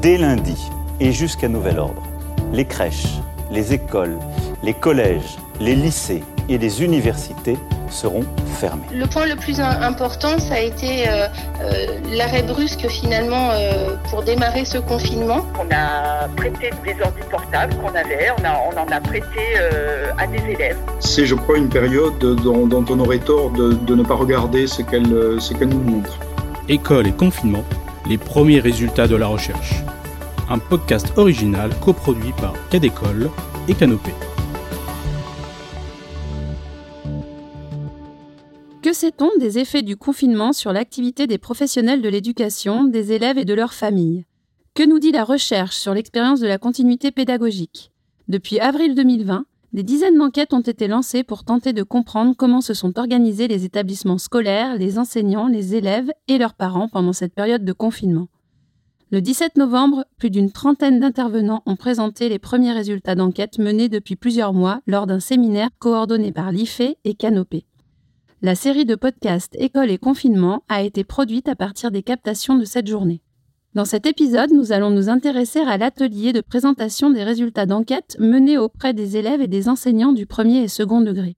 Dès lundi et jusqu'à nouvel ordre, les crèches, les écoles, les collèges, les lycées et les universités seront fermés. Le point le plus important, ça a été euh, euh, l'arrêt brusque finalement euh, pour démarrer ce confinement. On a prêté des ordi portables qu'on avait, on, on, en a prêté à des élèves. C'est, je crois, une période dont, on aurait tort de, de ne pas regarder ce qu'elle, ce qu'elle nous montre. École et confinement, les premiers résultats de la recherche. Un podcast original coproduit par Cadécole et Canopée. Que sait-on des effets du confinement sur l'activité des professionnels de l'éducation, des élèves et de leurs familles? Que nous dit la recherche sur l'expérience de la continuité pédagogique? Depuis avril 2020, des dizaines d'enquêtes ont été lancées pour tenter de comprendre comment se sont organisés les établissements scolaires, les enseignants, les élèves et leurs parents pendant cette période de confinement. Le 17 novembre, plus d'une trentaine d'intervenants ont présenté les premiers résultats d'enquête menés depuis plusieurs mois lors d'un séminaire coordonné par l'IFE et Canopé. La série de podcasts École et confinement a été produite à partir des captations de cette journée. Dans cet épisode, nous allons nous intéresser à l'atelier de présentation des résultats d'enquête menés auprès des élèves et des enseignants du premier et second degré.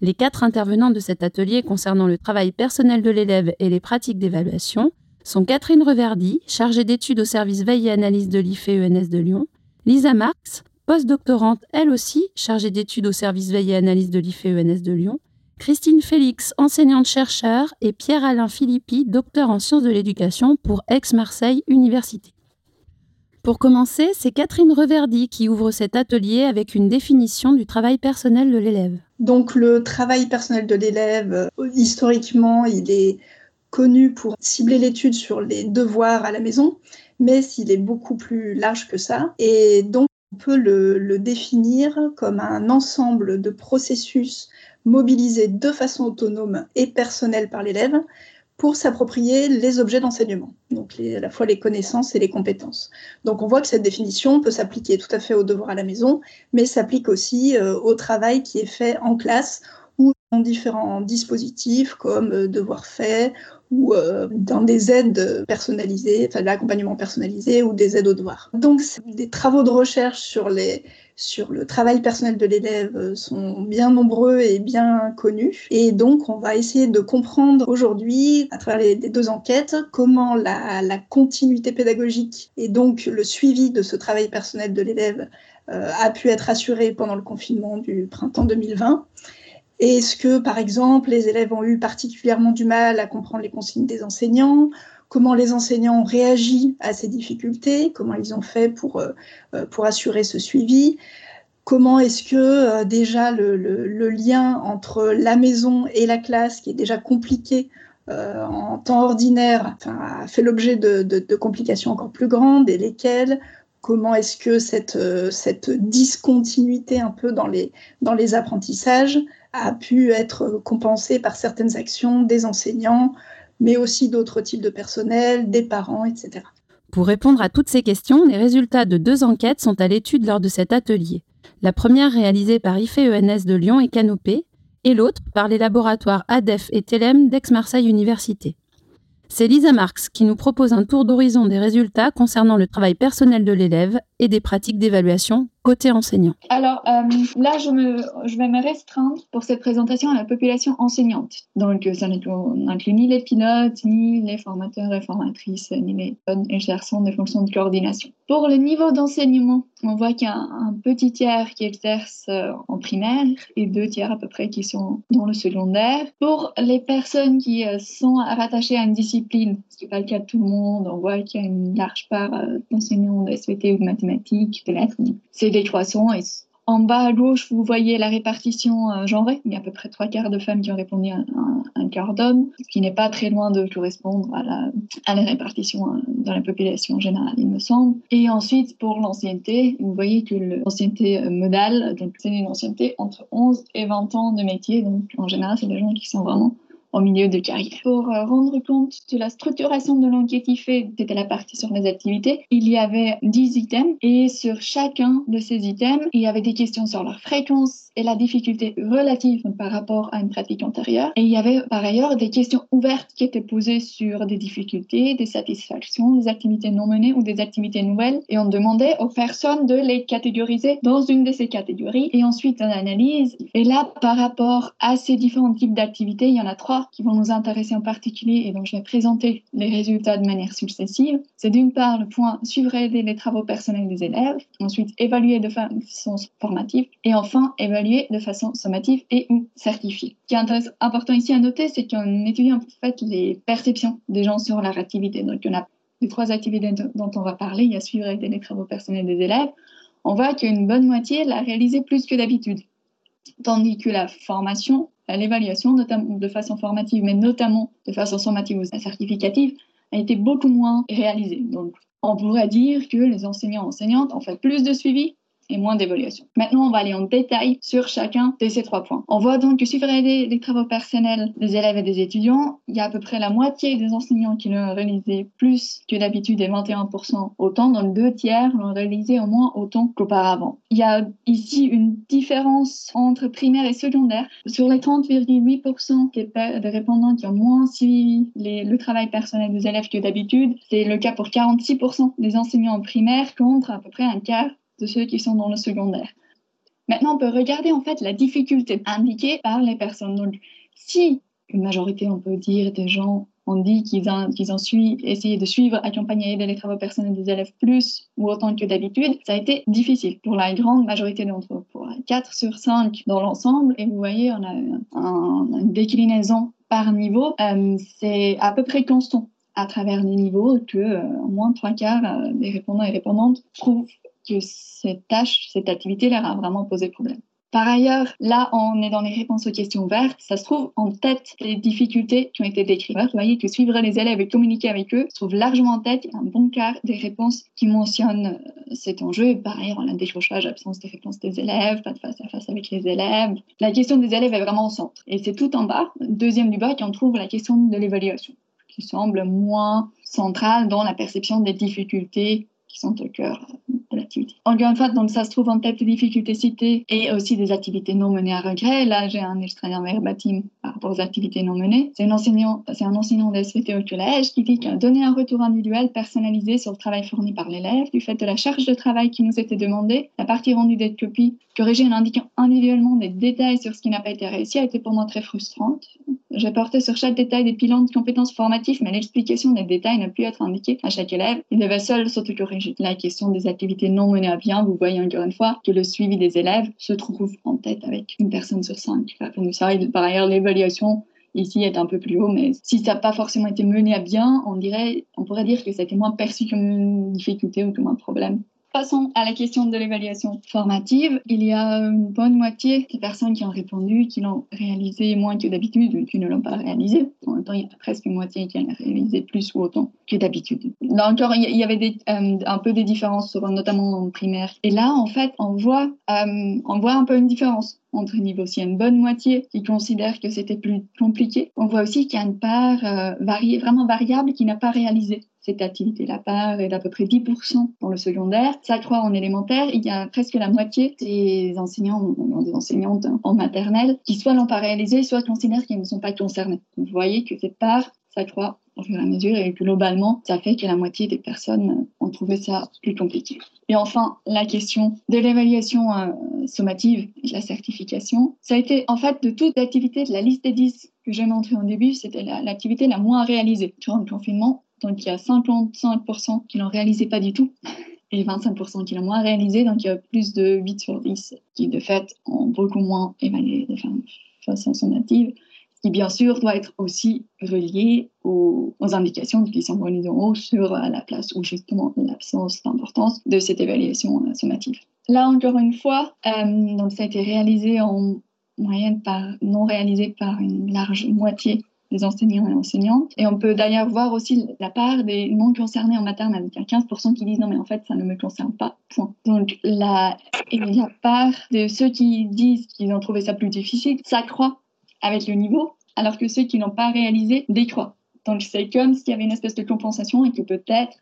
Les quatre intervenants de cet atelier concernant le travail personnel de l'élève et les pratiques d'évaluation sont Catherine Reverdy, chargée d'études au service veille et analyse de l'IFE-ENS de Lyon, Lisa Marx, postdoctorante elle aussi, chargée d'études au service veille et analyse de l'IFE-ENS de Lyon, Christine Félix, enseignante-chercheur, et Pierre-Alain Philippi, docteur en sciences de l'éducation pour Aix-Marseille Université. Pour commencer, c'est Catherine Reverdy qui ouvre cet atelier avec une définition du travail personnel de l'élève. Donc le travail personnel de l'élève, historiquement, il est connu pour cibler l'étude sur les devoirs à la maison, mais il est beaucoup plus large que ça. Et donc on peut le définir comme un ensemble de processus mobilisé de façon autonome et personnelle par l'élève pour s'approprier les objets d'enseignement, donc à la fois les connaissances et les compétences. Donc on voit que cette définition peut s'appliquer tout à fait aux devoirs à la maison, mais s'applique aussi euh, au travail qui est fait en classe différents dispositifs comme euh, devoirs faits ou euh, dans des aides personnalisées, enfin de l'accompagnement personnalisé ou des aides aux devoirs. Donc des travaux de recherche sur les sur le travail personnel de l'élève euh, sont bien nombreux et bien connus. Et donc, on va essayer de comprendre aujourd'hui, à travers les, deux enquêtes, comment la, continuité pédagogique et donc le suivi de ce travail personnel de l'élève a pu être assuré pendant le confinement du printemps 2020. Est-ce que, par exemple, les élèves ont eu particulièrement du mal à comprendre les consignes des enseignants? Comment les enseignants ont réagi à ces difficultés, comment ils ont fait pour, euh, euh, pour assurer ce suivi, comment est-ce que euh, déjà le, le, lien entre la maison et la classe, qui est déjà compliqué en temps ordinaire, a fait l'objet de, de, de, complications encore plus grandes, et lesquelles? Comment est-ce que cette, cette discontinuité un peu dans les, dans les apprentissages? A pu être compensée par certaines actions des enseignants, mais aussi d'autres types de personnel, des parents, etc. Pour répondre à toutes ces questions, les résultats de deux enquêtes sont à l'étude lors de cet atelier. La première réalisée par IFE-ENS de Lyon et Canopé, et l'autre par les laboratoires ADEF et TELEM d'Aix-Marseille Université. C'est Lisa Marx qui nous propose un tour d'horizon des résultats concernant le travail personnel de l'élève et des pratiques d'évaluation côté enseignant. Alors euh, là, je, je vais me restreindre pour cette présentation à la population enseignante. Donc ça n'inclut ni les pilotes, ni les formateurs et formatrices, ni les bonnes exerçants des fonctions de coordination. Pour le niveau d'enseignement, on voit qu'il y a un, petit tiers qui exerce euh, en primaire et deux tiers à peu près qui sont dans le secondaire. Pour les personnes qui euh, sont rattachées à une discipline, n'est pas le cas de tout le monde, on voit qu'il y a une large part d'enseignants de SVT ou de mathématiques mathématiques, de lettres. C'est décroissant. Et en bas à gauche, vous voyez la répartition euh, genrée. Il y a à peu près trois quarts de femmes qui ont répondu à un, quart d'hommes, ce qui n'est pas très loin de correspondre à la, à la répartition euh, dans la population générale, il me semble. Et ensuite, pour l'ancienneté, vous voyez que l'ancienneté euh, modale, donc c'est une ancienneté entre 11 et 20 ans de métier. Donc en général, c'est des gens qui sont vraiment au milieu de carrière. Pour euh, rendre compte de la structuration de l'enquête fait, c'était la partie sur les activités, il y avait 10 items et sur chacun de ces items, il y avait des questions sur leur fréquence et la difficulté relative par rapport à une pratique antérieure. Et il y avait par ailleurs des questions ouvertes qui étaient posées sur des difficultés, des satisfactions, des activités non menées ou des activités nouvelles. Et on demandait aux personnes de les catégoriser dans une de ces catégories et ensuite on analyse. Et là, par rapport à ces différents types d'activités, il y en a trois qui vont nous intéresser en particulier et donc je vais présenter les résultats de manière successive. C'est d'une part le point suivre et aider les travaux personnels des élèves, ensuite évaluer de façon formative et enfin évaluer de façon sommative et ou certifiée. Ce qui est important ici à noter, c'est qu'on étudie en fait les perceptions des gens sur leur activité. Donc on a les trois activités dont on va parler, il y a suivre et aider les travaux personnels des élèves. On voit qu'une bonne moitié l'a réalisé plus que d'habitude. Tandis que la formation, l'évaluation, de façon formative, mais notamment de façon sommative ou certificative, a été beaucoup moins réalisée. Donc, on pourrait dire que les enseignants enseignantes ont fait plus de suivi et moins d'évaluation. Maintenant, on va aller en détail sur chacun de ces trois points. On voit donc que suivre les, travaux personnels des élèves et des étudiants, il y a à peu près la moitié des enseignants qui l'ont réalisé plus que d'habitude et 21% autant, donc deux tiers l'ont réalisé au moins autant qu'auparavant. Il y a ici une différence entre primaire et secondaire. Sur les 30,8% des, répondants qui ont moins suivi le travail personnel des élèves que d'habitude, c'est le cas pour 46% des enseignants en primaire contre à peu près un quart de ceux qui sont dans le secondaire. Maintenant, on peut regarder en fait la difficulté indiquée par les personnes. Donc, si une majorité, on peut dire, des gens ont dit qu'ils ont, qu'ils ont essayé de suivre, accompagner les travaux personnels des élèves plus ou autant que d'habitude, ça a été difficile pour la grande majorité d'entre eux. Pour 4 sur 5 dans l'ensemble, et vous voyez, on a une déclinaison par niveau, euh, c'est à peu près constant à travers les niveaux que euh, au moins trois quarts euh, des répondants et répondantes trouvent que cette tâche, cette activité leur a vraiment posé problème. Par ailleurs, là, on est dans les réponses aux questions ouvertes. Ça se trouve en tête les difficultés qui ont été décrites. Vous voyez que suivre les élèves et communiquer avec eux se trouve largement en tête. Il y a un bon quart des réponses qui mentionnent euh, cet enjeu. Par ailleurs, on a décrochage, absence de réponse des élèves, pas de face à face avec les élèves. La question des élèves est vraiment au centre. Et c'est tout en bas, deuxième du bas, qu'on trouve la question de l'évaluation, qui semble moins centrale dans la perception des difficultés qui sont au cœur de l'activité. Encore une fois, donc ça se trouve en tête des difficultés citées et aussi des activités non menées à regret. Là, j'ai un extrait verbatim par rapport aux activités non menées. C'est un enseignant, c'est enseignant d'SVT au collège qui dit qu'il a donné un retour individuel personnalisé sur le travail fourni par l'élève, du fait de la charge de travail qui nous était demandée, la partie rendue d'être copie, indiquant individuellement des détails sur ce qui n'a pas été réussi, a été pour moi très frustrante. J'ai porté sur chaque détail des bilans de compétences formatives, mais l'explication des détails n'a pu être indiquée à chaque élève. Il devait seul s'autocorriger. La question des activités non menées à bien, vous voyez encore une fois que le suivi des élèves se trouve en tête avec une personne sur cinq. ça, par ailleurs, l'évaluation ici est un peu plus haut, mais si ça n'a pas forcément été mené à bien, on dirait, on pourrait dire que ça a été moins perçu comme une difficulté ou comme un problème. Passons à la question de l'évaluation formative. Il y a une bonne moitié des personnes qui ont répondu qui l'ont réalisé moins que d'habitude qui ne l'ont pas réalisé. En même temps, il y a presque une moitié qui l'a réalisé plus ou autant que d'habitude. Là encore, il y avait euh, un peu des différences, notamment en primaire. Et là, en fait, on voit, euh, un peu une différence entre niveaux. S'il y a une bonne moitié qui considère que c'était plus compliqué, on voit aussi qu'il y a une part euh, vraiment variable qui n'a pas réalisé cette activité. La part est d'à peu près 10% dans le secondaire. Ça croît en élémentaire. Il y a presque la moitié des enseignants, des enseignantes en maternelle qui soit l'ont pas réalisé, soit considèrent qu'ils ne sont pas concernés. vous voyez que cette part s'accroît au fur et à mesure et globalement, ça fait que la moitié des personnes ont trouvé ça plus compliqué. Et enfin, la question de l'évaluation euh, sommative et de la certification. Ça a été, en fait, de toute l'activité de la liste des 10 que j'ai montré au début, c'était l'activité la, moins réalisée durant le confinement. Donc, il y a 55% qui l'ont réalisé pas du tout et 25% qui l'ont moins réalisé. Donc, il y a plus de 8 sur 10 qui, de fait, ont beaucoup moins évalué de façon sommative qui bien sûr doit être aussi relié aux, indications qui sont données en haut sur la place ou justement l'absence d'importance de cette évaluation sommative. Là encore une fois, euh, donc ça a été réalisé en moyenne par non réalisé par une large moitié des enseignants et enseignantes. Et on peut d'ailleurs voir aussi la part des non concernés en maternelle. Il y a 15% qui disent non mais en fait ça ne me concerne pas, point. Donc la, et la part de ceux qui disent qu'ils ont trouvé ça plus difficile s'accroît avec le niveau alors que ceux qui n'ont pas réalisé décroît. Donc c'est comme s'il y avait une espèce de compensation et que peut-être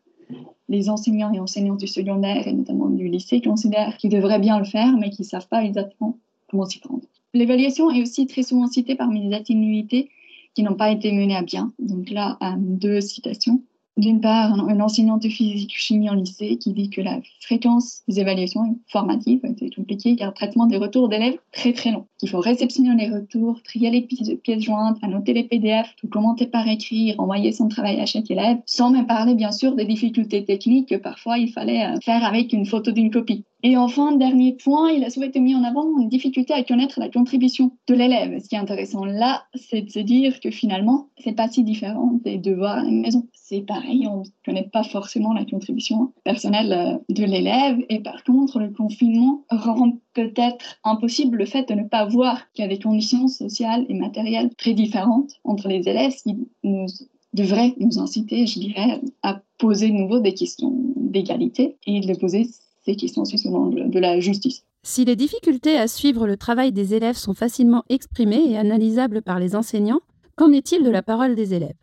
les enseignants et enseignantes du secondaire et notamment du lycée considèrent qu'ils devraient bien le faire, mais qu'ils ne savent pas exactement comment s'y prendre. L'évaluation est aussi très souvent citée parmi les atténuités qui n'ont pas été menées à bien. Donc là, deux citations. D'une part, un, enseignant de physique-chimie en lycée qui dit que la fréquence des évaluations formatives été compliquée car le traitement des retours d'élèves très très long. Il faut réceptionner les retours, trier les pièces jointes, annoter les PDF, tout commenter par écrit, renvoyer son travail à chaque élève, sans même parler bien sûr des difficultés techniques que parfois il fallait euh, faire avec une photo d'une copie. Et enfin, dernier point, il a souhaité mis en avant une difficulté à connaître la contribution de l'élève. Ce qui est intéressant là, c'est de se dire que finalement, c'est pas si différent des devoirs à la maison. C'est pareil, on ne connaît pas forcément la contribution personnelle euh, de l'élève. Et par contre, le confinement rend peut-être impossible le fait de ne pas voir qu'il y a des conditions sociales et matérielles très différentes entre les élèves, ce qui nous devrait nous inciter, je dirais, à poser de nouveau des questions d'égalité et de poser ces questions aussi de la justice. Si les difficultés à suivre le travail des élèves sont facilement exprimées et analysables par les enseignants, qu'en est-il de la parole des élèves?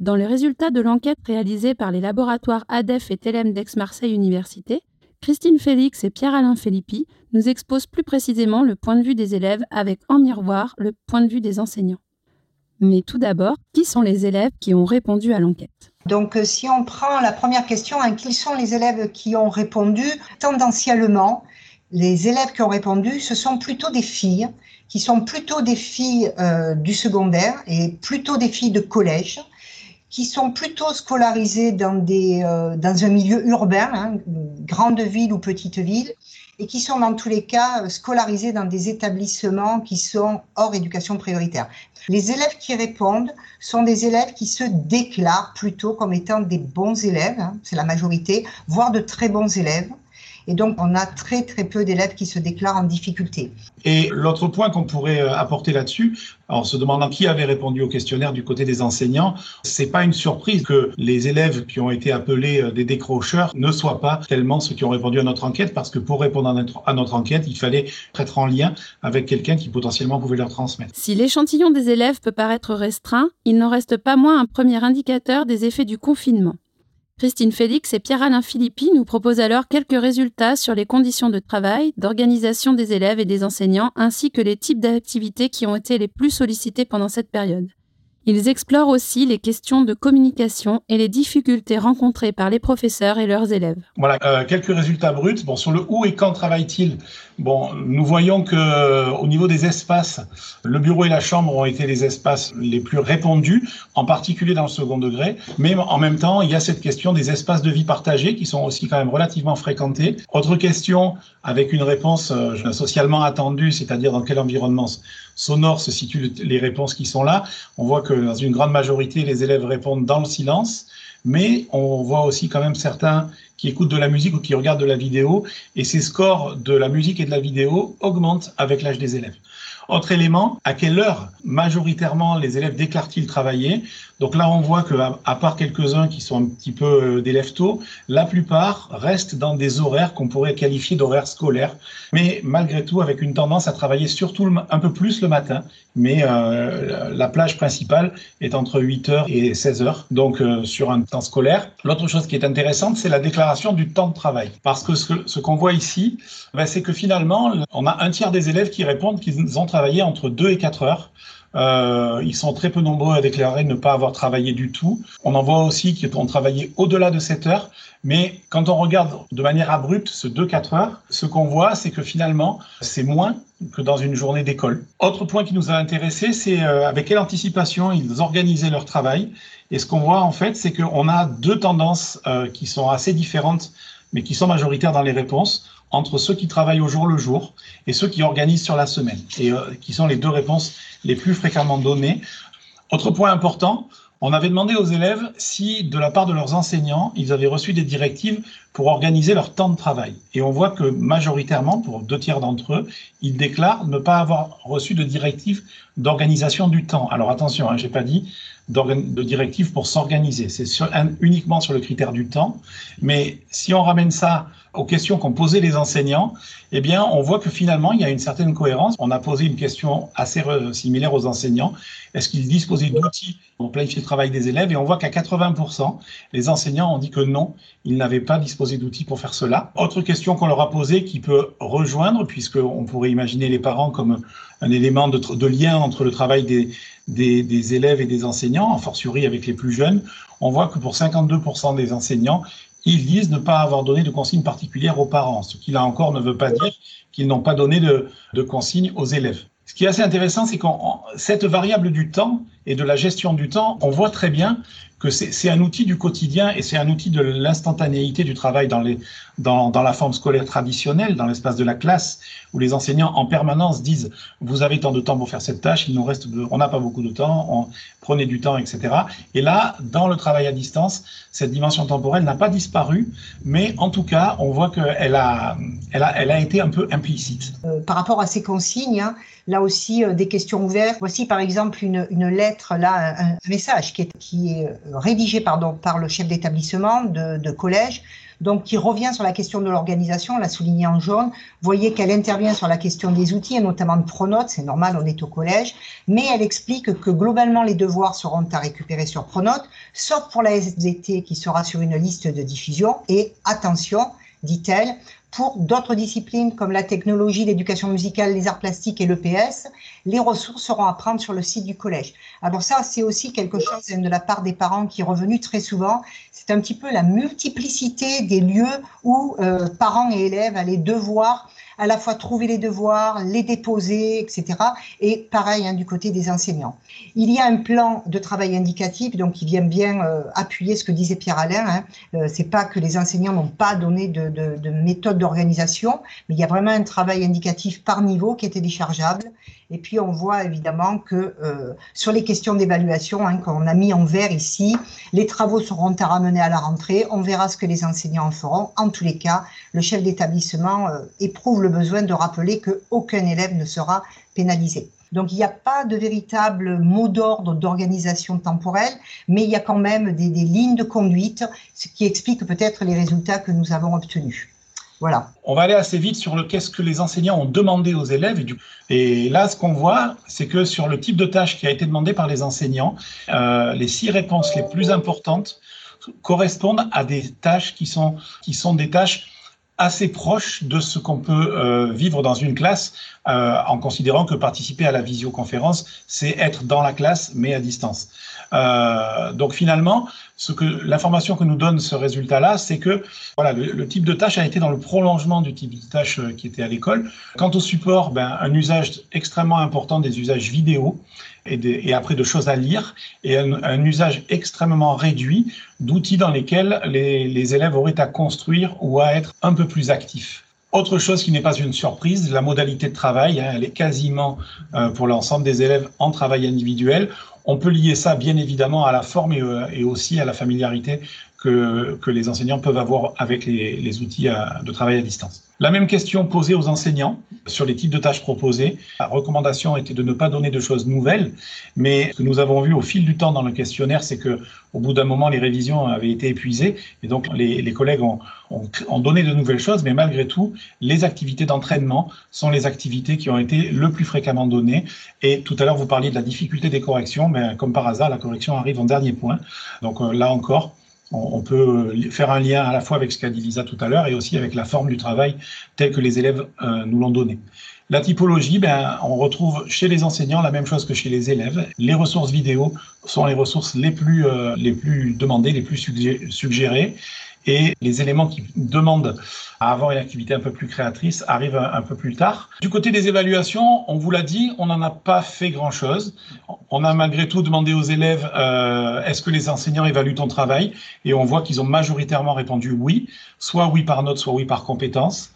Dans les résultats de l'enquête réalisée par les laboratoires ADEF et TELEM d'Aix-Marseille Université, Christine Félix et Pierre-Alain Filippi nous exposent plus précisément le point de vue des élèves avec en miroir le point de vue des enseignants. Mais tout d'abord, qui sont les élèves qui ont répondu à l'enquête? Donc, euh, si on prend la première question, hein, qui sont les élèves qui ont répondu Tendanciellement, les élèves qui ont répondu, ce sont plutôt des filles, qui sont plutôt des filles euh, du secondaire et plutôt des filles de collège, qui sont plutôt scolarisées dans, des, euh, dans un milieu urbain, hein, grande ville ou petite ville, et qui sont dans tous les cas scolarisées dans des établissements qui sont hors éducation prioritaire. Les élèves qui répondent sont des élèves qui se déclarent plutôt comme étant des bons élèves, hein, c'est la majorité, voire de très bons élèves. Et donc, on a très, très peu d'élèves qui se déclarent en difficulté. Et l'autre point qu'on pourrait euh, apporter là-dessus, en se demandant qui avait répondu au questionnaire du côté des enseignants, c'est pas une surprise que les élèves qui ont été appelés euh, des décrocheurs ne soient pas tellement ceux qui ont répondu à notre enquête, parce que pour répondre à notre enquête, il fallait être en lien avec quelqu'un qui potentiellement pouvait leur transmettre. Si l'échantillon des élèves peut paraître restreint, il n'en reste pas moins un premier indicateur des effets du confinement. Christine Félix et Pierre-Alain Philippi nous proposent alors quelques résultats sur les conditions de travail, d'organisation des élèves et des enseignants, ainsi que les types d'activités qui ont été les plus sollicités pendant cette période. Ils explorent aussi les questions de communication et les difficultés rencontrées par les professeurs et leurs élèves. Voilà, euh, quelques résultats bruts. Bon, sur le où et quand travaille-t-il? Bon, nous voyons que euh, au niveau des espaces, le bureau et la chambre ont été les espaces les plus répandus, en particulier dans le second degré. Mais en même temps, il y a cette question des espaces de vie partagés qui sont aussi quand même relativement fréquentés. Autre question avec une réponse euh, socialement attendue, c'est-à-dire dans quel environnement sonore se situent les réponses qui sont là. On voit que dans une grande majorité, les élèves répondent dans le silence mais on voit aussi quand même certains qui écoutent de la musique ou qui regardent de la vidéo, et ces scores de la musique et de la vidéo augmentent avec l'âge des élèves. Autre élément, à quelle heure majoritairement les élèves déclarent-ils travailler? Donc là, on voit que à part quelques-uns qui sont un petit peu euh, d'élèves tôt, la plupart restent dans des horaires qu'on pourrait qualifier d'horaires scolaires, mais malgré tout avec une tendance à travailler surtout un peu plus le matin. Mais euh, la plage principale est entre 8h et 16h, donc euh, sur un temps scolaire. L'autre chose qui est intéressante, c'est la déclaration du temps de travail. Parce que ce, qu'on voit ici, ben, c'est que finalement, on a un tiers des élèves qui répondent qu'ils ont travailler entre 2 et 4 heures. Euh, ils sont très peu nombreux à déclarer ne pas avoir travaillé du tout. On en voit aussi qui ont travaillé au-delà de 7 heures. Mais quand on regarde de manière abrupte ce 2-4 heures, ce qu'on voit, c'est que finalement, c'est moins que dans une journée d'école. Autre point qui nous a intéressé, c'est euh, avec quelle anticipation ils organisaient leur travail. Et ce qu'on voit en fait, c'est qu'on a deux tendances euh, qui sont assez différentes, mais qui sont majoritaires dans les réponses entre ceux qui travaillent au jour le jour et ceux qui organisent sur la semaine, et euh, qui sont les deux réponses les plus fréquemment données. Autre point important, on avait demandé aux élèves si, de la part de leurs enseignants, ils avaient reçu des directives pour organiser leur temps de travail. Et on voit que majoritairement, pour deux tiers d'entre eux, ils déclarent ne pas avoir reçu de directives d'organisation du temps. Alors attention, hein, j'ai pas dit de directives pour s'organiser. C'est uniquement sur le critère du temps. Mais si on ramène ça aux questions qu'ont posées les enseignants, eh bien, on voit que finalement, il y a une certaine cohérence. On a posé une question assez similaire aux enseignants. Est-ce qu'ils disposaient d'outils pour planifier le travail des élèves? Et on voit qu'à 80%, les enseignants ont dit que non, ils n'avaient pas disposé d'outils pour faire cela. Autre question qu'on leur a posée qui peut rejoindre, puisqu'on pourrait imaginer les parents comme un élément de, lien entre le travail des, élèves et des enseignants, en fortiori avec les plus jeunes, on voit que pour 52% des enseignants, ils disent ne pas avoir donné de consignes particulières aux parents, ce qui là encore ne veut pas dire qu'ils n'ont pas donné de, de, consignes aux élèves. Ce qui est assez intéressant, c'est qu'en cette variable du temps et de la gestion du temps, on voit très bien c'est un outil du quotidien et c'est un outil de l'instantanéité du travail dans, la forme scolaire traditionnelle, dans l'espace de la classe, où les enseignants en permanence disent vous avez tant de temps pour faire cette tâche, il nous reste, on n'a pas beaucoup de temps, prenez du temps, etc. Et là, dans le travail à distance, cette dimension temporelle n'a pas disparu, mais en tout cas, on voit qu'elle a, elle a, elle a été un peu implicite. Euh, par rapport à ces consignes, hein, là aussi euh, des questions ouvertes. Voici par exemple une, lettre, là, un, message qui est, qui est euh, rédigé pardon, par le chef d'établissement de, collège, donc qui revient sur la question de l'organisation, l'a souligné en jaune. Vous voyez qu'elle intervient sur la question des outils, et notamment de Pronote, c'est normal, on est au collège, mais elle explique que globalement les devoirs seront à récupérer sur Pronote, sauf pour la SVT qui sera sur une liste de diffusion. Et attention, dit-elle, pour d'autres disciplines comme la technologie, l'éducation musicale, les arts plastiques et l'EPS, les ressources seront à prendre sur le site du collège. Alors ça, c'est aussi quelque chose de la part des parents qui est revenu très souvent. C'est un petit peu la multiplicité des lieux où euh, parents et élèves allaient devoir à la fois trouver les devoirs, les déposer, etc. Et pareil hein, du côté des enseignants. Il y a un plan de travail indicatif, donc qui vient bien euh, appuyer ce que disait Pierre Alain. Hein. Euh, c'est pas que les enseignants n'ont pas donné de, de, de méthode d'organisation, mais il y a vraiment un travail indicatif par niveau qui est téléchargeable. Et puis on voit évidemment que euh, sur les questions d'évaluation hein, qu'on a mis en vert ici, les travaux seront à ramener à la rentrée. On verra ce que les enseignants en feront. En tous les cas, le chef d'établissement euh, éprouve le besoin de rappeler qu'aucun élève ne sera pénalisé. Donc il n'y a pas de véritable mot d'ordre d'organisation temporelle, mais il y a quand même des, des lignes de conduite, ce qui explique peut-être les résultats que nous avons obtenus. On va aller assez vite sur le qu'est-ce que les enseignants ont demandé aux élèves. Et, là, ce qu'on voit, c'est que sur le type de tâche qui a été demandé par les enseignants, euh, les six réponses les plus importantes correspondent à des tâches qui sont des tâches assez proches de ce qu'on peut euh, vivre dans une classe euh, en considérant que participer à la visioconférence, c'est être dans la classe mais à distance. Euh, donc finalement, ce que l'information que nous donne ce résultat-là, c'est que voilà, le, le, type de tâche a été dans le prolongement du type de tâche euh, qui était à l'école. Quant au support, ben, un usage extrêmement important des usages vidéo et, après de choses à lire, et un, usage extrêmement réduit d'outils dans lesquels les, élèves auraient à construire ou à être un peu plus actifs. Autre chose qui n'est pas une surprise, la modalité de travail, hein, elle est quasiment euh, pour l'ensemble des élèves en travail individuel. On peut lier ça bien évidemment à la forme et, euh, et aussi à la familiarité que, les enseignants peuvent avoir avec les, outils de travail à distance. La même question posée aux enseignants sur les types de tâches proposées. La recommandation était de ne pas donner de choses nouvelles, mais ce que nous avons vu au fil du temps dans le questionnaire, c'est que au bout d'un moment, les révisions avaient été épuisées et donc les, collègues ont, donné de nouvelles choses, mais malgré tout, les activités d'entraînement sont les activités qui ont été le plus fréquemment données. Et tout à l'heure, vous parliez de la difficulté des corrections, mais comme par hasard, la correction arrive en dernier point. Donc euh, là encore, on peut faire un lien à la fois avec ce qu'a dit Lisa tout à l'heure et aussi avec la forme du travail telle que les élèves euh, nous l'ont donné. La typologie, ben, on retrouve chez les enseignants la même chose que chez les élèves. Les ressources vidéo sont les ressources les plus, euh, les plus demandées, les plus suggérées et les éléments qui demandent à avoir une activité un peu plus créatrice arrivent un, peu plus tard. Du côté des évaluations, on vous l'a dit, on n'en a pas fait grand-chose. On a malgré tout demandé aux élèves euh, est-ce que les enseignants évaluent ton travail? Et on voit qu'ils ont majoritairement répondu oui, soit oui par note, soit oui par compétence.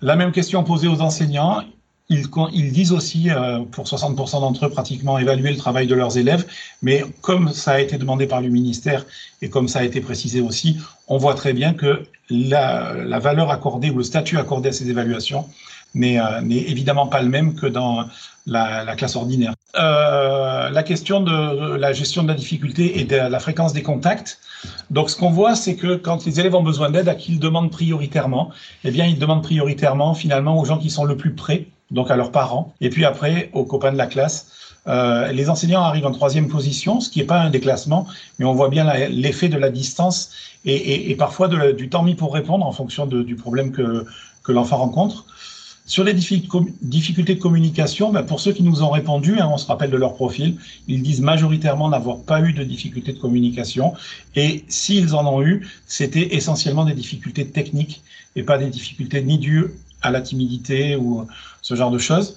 La même question posée aux enseignants, ils, ils, disent aussi, euh, pour 60% d'entre eux, pratiquement évaluer le travail de leurs élèves, mais comme ça a été demandé par le ministère et comme ça a été précisé aussi, on voit très bien que la, la valeur accordée ou le statut accordé à ces évaluations n'est évidemment pas le même que dans la, classe ordinaire. la question de la gestion de la difficulté et de la fréquence des contacts. Donc, ce qu'on voit, c'est que quand les élèves ont besoin d'aide, à qui ils demandent prioritairement Eh bien, ils demandent prioritairement, finalement, aux gens qui sont le plus près, donc à leurs parents, et puis après, aux copains de la classe. Euh, les enseignants arrivent en troisième position, ce qui n'est pas un déclassement, mais on voit bien l'effet de la distance et, parfois du temps mis pour répondre en fonction du problème que, que l'enfant rencontre. Sur les difficultés de communication, ben pour ceux qui nous ont répondu, hein, on se rappelle de leur profil, ils disent majoritairement n'avoir pas eu de difficultés de communication. Et s'ils en ont eu, c'était essentiellement des difficultés techniques et pas des difficultés ni dues à la timidité ou ce genre de choses.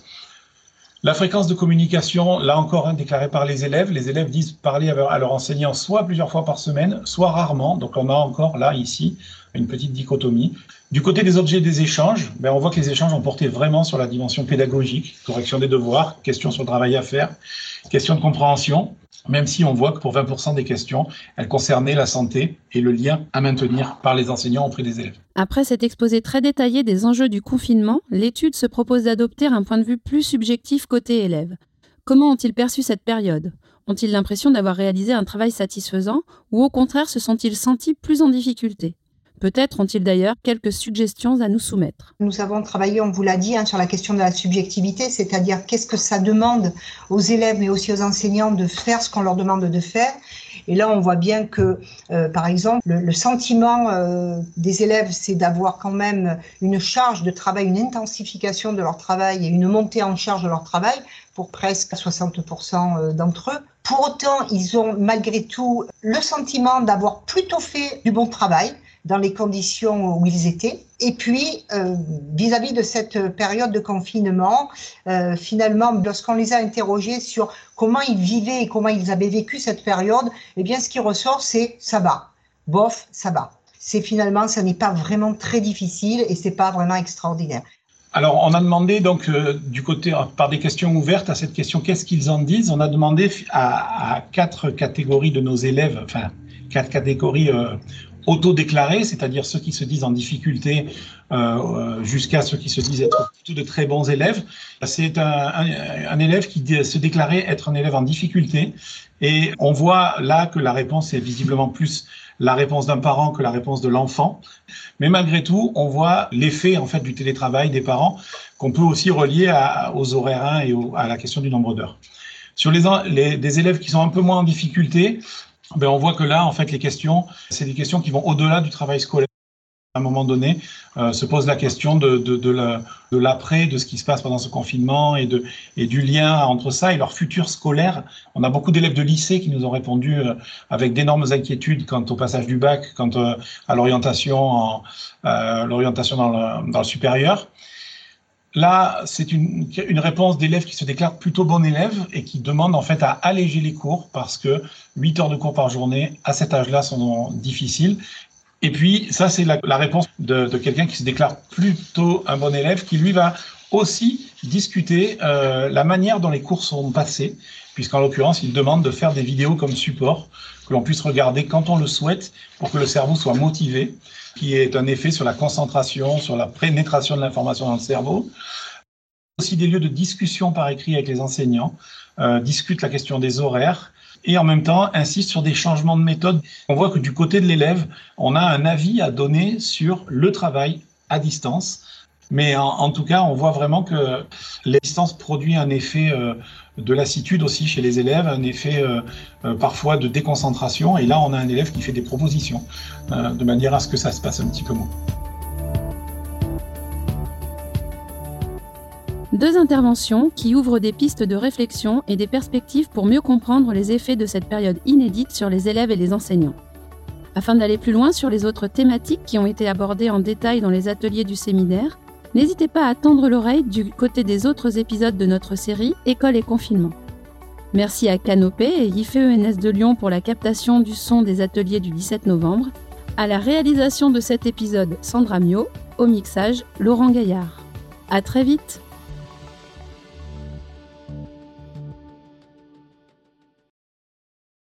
La fréquence de communication, là encore, hein, déclarée par les élèves. Les élèves disent parler à leur enseignant soit plusieurs fois par semaine, soit rarement. Donc on a encore là, ici, une petite dichotomie. Du côté des objets des échanges, ben on voit que les échanges ont porté vraiment sur la dimension pédagogique, correction des devoirs, questions sur le travail à faire, questions de compréhension, même si on voit que pour 20% des questions, elles concernaient la santé et le lien à maintenir par les enseignants auprès des élèves. Après cet exposé très détaillé des enjeux du confinement, l'étude se propose d'adopter un point de vue plus subjectif côté élèves. Comment ont-ils perçu cette période? Ont-ils l'impression d'avoir réalisé un travail satisfaisant ou au contraire se sont-ils sentis plus en difficulté? Peut-être ont-ils d'ailleurs quelques suggestions à nous soumettre. Nous avons travaillé, on vous l'a dit, hein, sur la question de la subjectivité, c'est-à-dire qu'est-ce que ça demande aux élèves mais aussi aux enseignants de faire ce qu'on leur demande de faire. Et là, on voit bien que, euh, par exemple, le, sentiment euh, des élèves, c'est d'avoir quand même une charge de travail, une intensification de leur travail et une montée en charge de leur travail pour presque 60% euh, d'entre eux. Pour autant, ils ont malgré tout le sentiment d'avoir plutôt fait du bon travail, dans les conditions où ils étaient. Et puis, euh, vis-à-vis de cette période de confinement, euh, finalement, lorsqu'on les a interrogés sur comment ils vivaient et comment ils avaient vécu cette période, eh bien, ce qui ressort, c'est ça va. Bof, ça va. C'est finalement, ça n'est pas vraiment très difficile et c'est pas vraiment extraordinaire. Alors, on a demandé donc euh, du côté par des questions ouvertes à cette question, qu'est-ce qu'ils en disent? On a demandé à, à, quatre catégories de nos élèves, enfin quatre catégories autodéclarés, c'est-à-dire ceux qui se disent en difficulté euh, jusqu'à ceux qui se disent être plutôt de très bons élèves. C'est un, élève qui se déclarait être un élève en difficulté et on voit là que la réponse est visiblement plus la réponse d'un parent que la réponse de l'enfant. Mais malgré tout, on voit l'effet en fait du télétravail des parents qu'on peut aussi relier aux horaires et à la question du nombre d'heures. Sur les, les, des élèves qui sont un peu moins en difficulté, ben on voit que là, en fait, les questions, c'est des questions qui vont au-delà du travail scolaire. À un moment donné, euh, se pose la question de, de, de l'après, de, ce qui se passe pendant ce confinement et, de, et du lien entre ça et leur futur scolaire. On a beaucoup d'élèves de lycée qui nous ont répondu euh, avec d'énormes inquiétudes quant au passage du bac, quant euh, à l'orientation, l'orientation dans dans le supérieur. Là, c'est une, réponse d'élèves qui se déclarent plutôt bon élèves et qui demandent en fait à alléger les cours parce que 8 heures de cours par journée à cet âge-là sont difficiles. Et puis, ça, c'est la, réponse de, quelqu'un qui se déclare plutôt un bon élève, qui lui va aussi discuter euh, la manière dont les cours sont passés, puisqu'en l'occurrence, il demande de faire des vidéos comme support, que l'on puisse regarder quand on le souhaite, pour que le cerveau soit motivé qui est un effet sur la concentration, sur la pénétration de l'information dans le cerveau. Aussi des lieux de discussion par écrit avec les enseignants, euh, discutent la question des horaires et en même temps insistent sur des changements de méthode. On voit que du côté de l'élève, on a un avis à donner sur le travail à distance. Mais en, tout cas, on voit vraiment que la distance produit un effet euh, de lassitude aussi chez les élèves, un effet euh, euh, parfois de déconcentration. Et là, on a un élève qui fait des propositions de manière à ce que ça se passe un petit peu moins. Deux interventions qui ouvrent des pistes de réflexion et des perspectives pour mieux comprendre les effets de cette période inédite sur les élèves et les enseignants. Afin d'aller plus loin sur les autres thématiques qui ont été abordées en détail dans les ateliers du séminaire, N'hésitez pas à tendre l'oreille du côté des autres épisodes de notre série École et confinement. Merci à Canopé et IFENS de Lyon pour la captation du son des ateliers du 17 novembre. À la réalisation de cet épisode, Sandra Mio. Au mixage, Laurent Gaillard. À très vite!